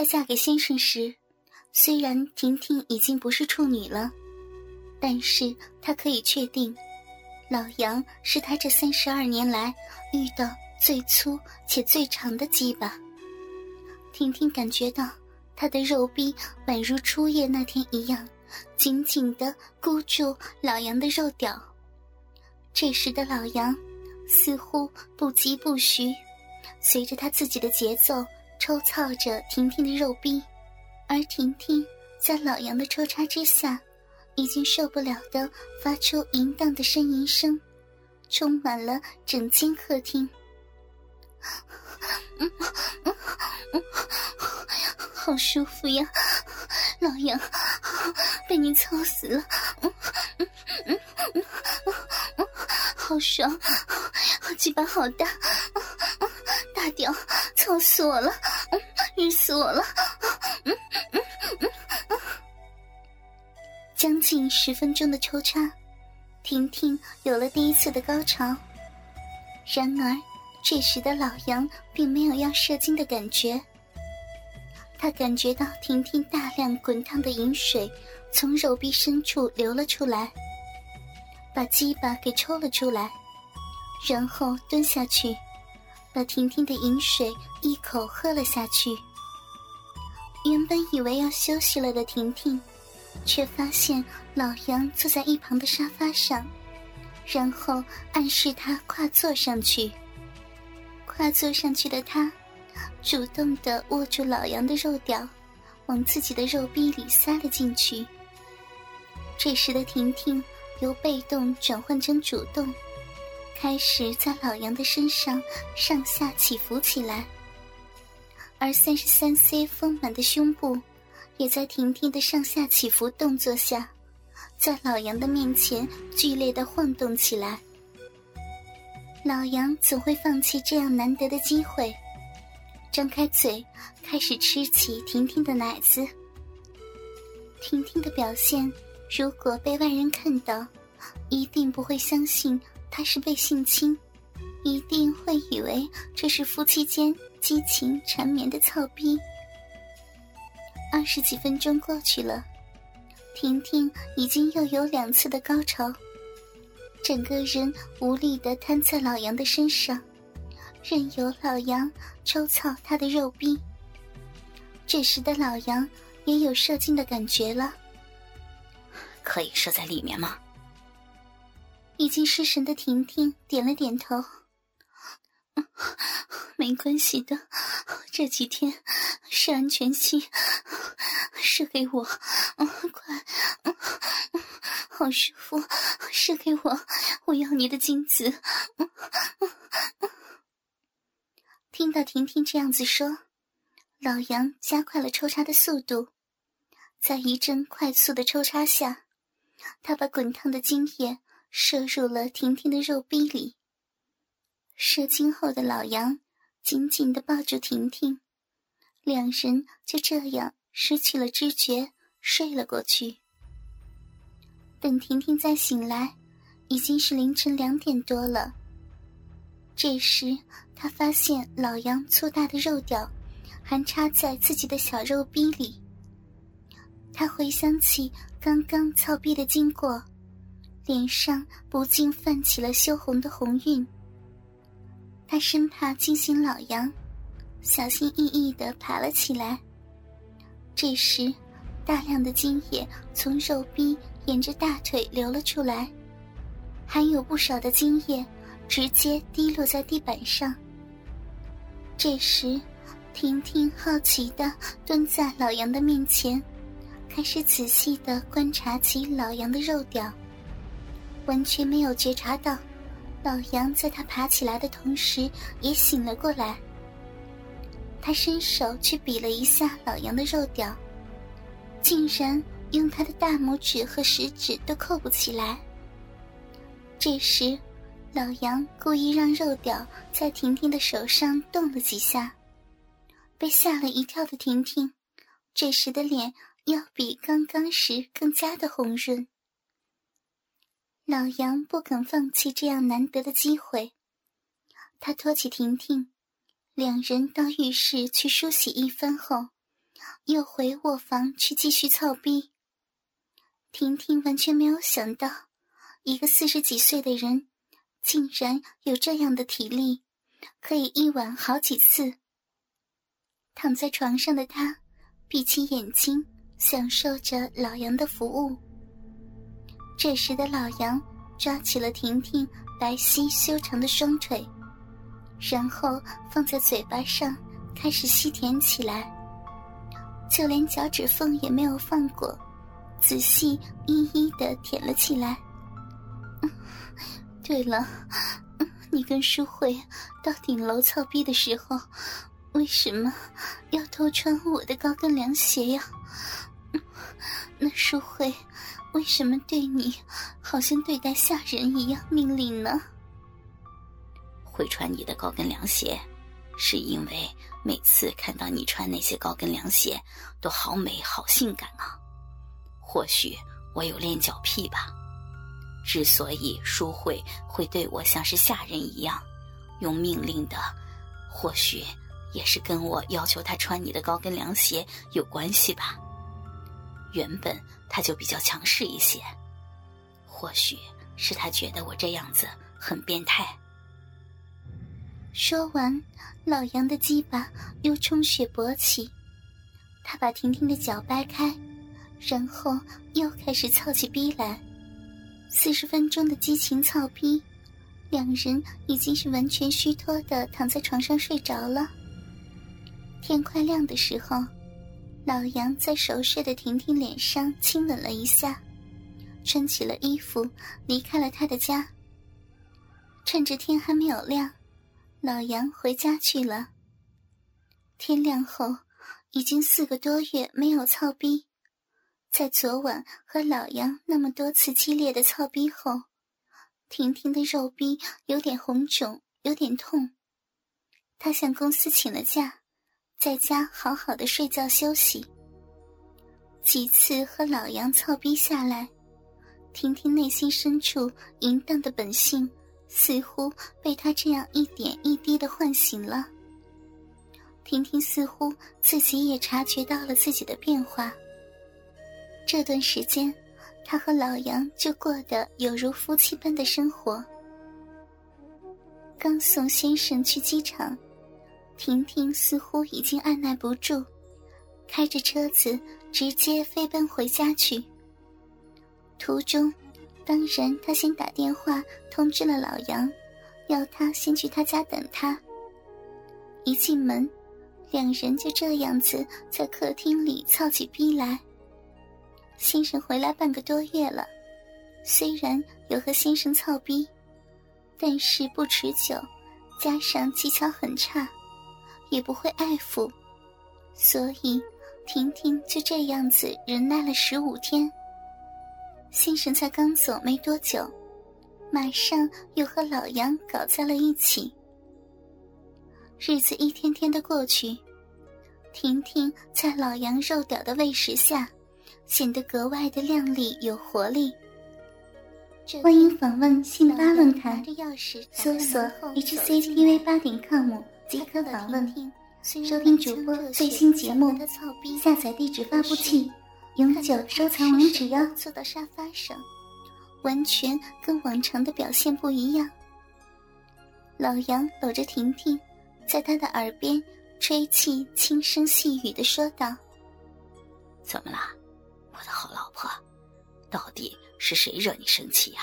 在嫁给先生时，虽然婷婷已经不是处女了，但是她可以确定，老杨是她这三十二年来遇到最粗且最长的鸡巴。婷婷感觉到他的肉壁宛如初夜那天一样，紧紧的箍住老杨的肉屌。这时的老杨似乎不疾不徐，随着他自己的节奏抽操着婷婷的肉壁，而婷婷在老杨的抽插之下，已经受不了的发出淫荡的呻吟声，充满了整间客厅。好舒服呀，老杨，被你操死了，好爽，鸡巴好大，大屌，操死我了，晕死我了，将近十分钟的抽插，婷婷有了第一次的高潮，然而这时的老杨并没有要射精的感觉。他感觉到婷婷大量滚烫的饮水从肉壁深处流了出来，把鸡巴给抽了出来，然后蹲下去，把婷婷的饮水一口喝了下去。原本以为要休息了的婷婷，却发现老杨坐在一旁的沙发上，然后暗示他跨坐上去。跨坐上去的他。主动的握住老杨的肉屌，往自己的肉逼里塞了进去。这时的婷婷由被动转换成主动，开始在老杨的身上上下起伏起来，而三十三 C 丰满的胸部也在婷婷的上下起伏动作下，在老杨的面前剧烈的晃动起来。老杨怎会放弃这样难得的机会？张开嘴，开始吃起婷婷的奶子。婷婷的表现，如果被外人看到，一定不会相信她是被性侵，一定会以为这是夫妻间激情缠绵的操逼。二十几分钟过去了，婷婷已经又有两次的高潮，整个人无力的瘫在老杨的身上。任由老杨抽操他的肉逼。这时的老杨也有射精的感觉了，可以射在里面吗？已经失神的婷婷点了点头。没关系的，这几天是安全期，射给我，快，好舒服，射给我，我要你的精子。听到婷婷这样子说，老杨加快了抽插的速度，在一阵快速的抽插下，他把滚烫的精液射入了婷婷的肉壁里。射精后的老杨紧紧的抱住婷婷，两人就这样失去了知觉，睡了过去。等婷婷再醒来，已经是凌晨两点多了。这时，她发现老杨粗大的肉屌还插在自己的小肉逼里。她回想起刚刚操逼的经过，脸上不禁泛起了羞红的红晕。他生怕惊醒老杨，小心翼翼地爬了起来。这时，大量的精液从肉壁沿着大腿流了出来，还有不少的精液。直接滴落在地板上。这时，婷婷好奇的蹲在老杨的面前，开始仔细的观察起老杨的肉屌，完全没有觉察到，老杨在他爬起来的同时也醒了过来。他伸手去比了一下老杨的肉屌，竟然用他的大拇指和食指都扣不起来。这时。老杨故意让肉屌在婷婷的手上动了几下，被吓了一跳的婷婷，这时的脸要比刚刚时更加的红润。老杨不肯放弃这样难得的机会，他托起婷婷，两人到浴室去梳洗一番后，又回卧房去继续操逼。婷婷完全没有想到，一个四十几岁的人，竟然有这样的体力，可以一晚好几次。躺在床上的她，闭起眼睛，享受着老杨的服务。这时的老杨抓起了婷婷白皙修长的双腿，然后放在嘴巴上，开始吸舔起来，就连脚趾缝也没有放过，仔细一一的舔了起来。对了，你跟淑慧到顶楼操逼的时候。为什么要偷穿我的高跟凉鞋呀？那淑慧为什么对你好像对待下人一样命令呢？会穿你的高跟凉鞋，是因为每次看到你穿那些高跟凉鞋，都好美好性感啊。或许我有恋脚癖吧。之所以淑慧会对我像是下人一样，用命令的，或许。也是跟我要求她穿你的高跟凉鞋有关系吧？原本他就比较强势一些，或许是他觉得我这样子很变态。说完，老杨的鸡巴又充血勃起，他把婷婷的脚掰开，然后又开始操起逼来。四十分钟的激情操逼，两人已经是完全虚脱的躺在床上睡着了。天快亮的时候，老杨在熟睡的婷婷脸上亲吻了一下，穿起了衣服，离开了他的家。趁着天还没有亮，老杨回家去了。天亮后，已经四个多月没有操逼，在昨晚和老杨那么多次激烈的操逼后，婷婷的肉逼有点红肿，有点痛。她向公司请了假。在家好好的睡觉休息。几次和老杨操逼下来，婷婷内心深处淫荡的本性似乎被他这样一点一滴的唤醒了。婷婷似乎自己也察觉到了自己的变化。这段时间，她和老杨就过得有如夫妻般的生活。刚送先生去机场。婷婷似乎已经按耐不住，开着车子直接飞奔回家去。途中，当然她先打电话通知了老杨，要他先去他家等他。一进门，两人就这样子在客厅里操起逼来。先生回来半个多月了，虽然有和先生操逼，但是不持久，加上技巧很差。也不会爱抚，所以婷婷就这样子忍耐了十五天。先生才刚走没多久，马上又和老杨搞在了一起。日子一天天的过去，婷婷在老杨肉屌的喂食下，显得格外的靓丽有活力。欢迎访问信巴论坛，搜索 hctv 八点 com。即可访问、收听主播最新节目，下载地址发布器，永久收藏网址哟。坐到沙发上，完全跟往常的表现不一样。老杨搂着婷婷，在她的耳边吹气，轻声细语的说道：“怎么了，我的好老婆？到底是谁惹你生气呀？”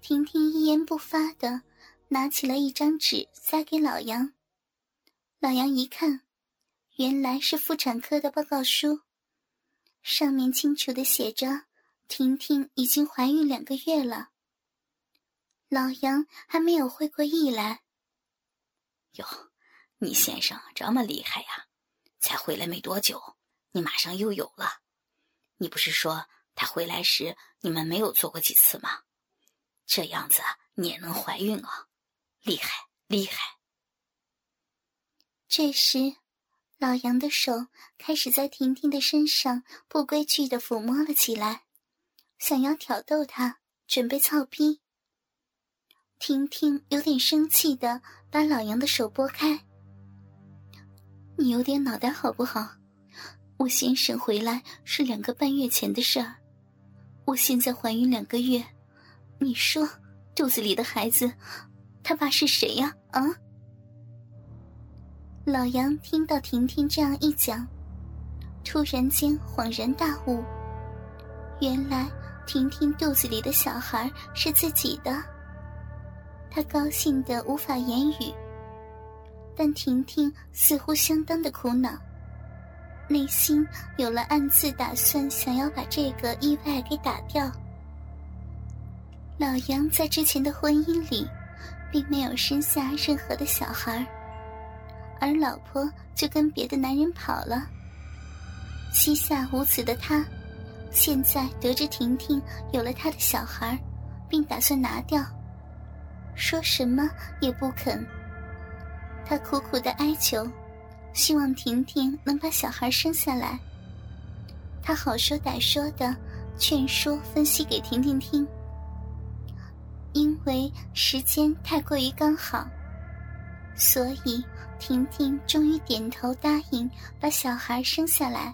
婷婷一言不发的。拿起了一张纸，塞给老杨。老杨一看，原来是妇产科的报告书，上面清楚的写着：“婷婷已经怀孕两个月了。”老杨还没有会过意来。哟，你先生这么厉害呀？才回来没多久，你马上又有了？你不是说他回来时你们没有做过几次吗？这样子你也能怀孕啊？厉害，厉害！这时，老杨的手开始在婷婷的身上不规矩的抚摸了起来，想要挑逗她，准备操逼。婷婷有点生气的把老杨的手拨开。你有点脑袋好不好？我先生回来是两个半月前的事儿，我现在怀孕两个月，你说肚子里的孩子，他爸是谁呀？啊？老杨听到婷婷这样一讲，突然间恍然大悟，原来婷婷肚子里的小孩是自己的，他高兴的无法言语。但婷婷似乎相当的苦恼，内心有了暗自打算，想要把这个意外给打掉。老杨在之前的婚姻里，并没有生下任何的小孩，而老婆就跟别的男人跑了。膝下无子的他，现在得知婷婷有了他的小孩，并打算拿掉，说什么也不肯。他苦苦的哀求，希望婷婷能把小孩生下来。他好说歹说的劝说分析给婷婷听。因为时间太过于刚好，所以婷婷终于点头答应把小孩生下来。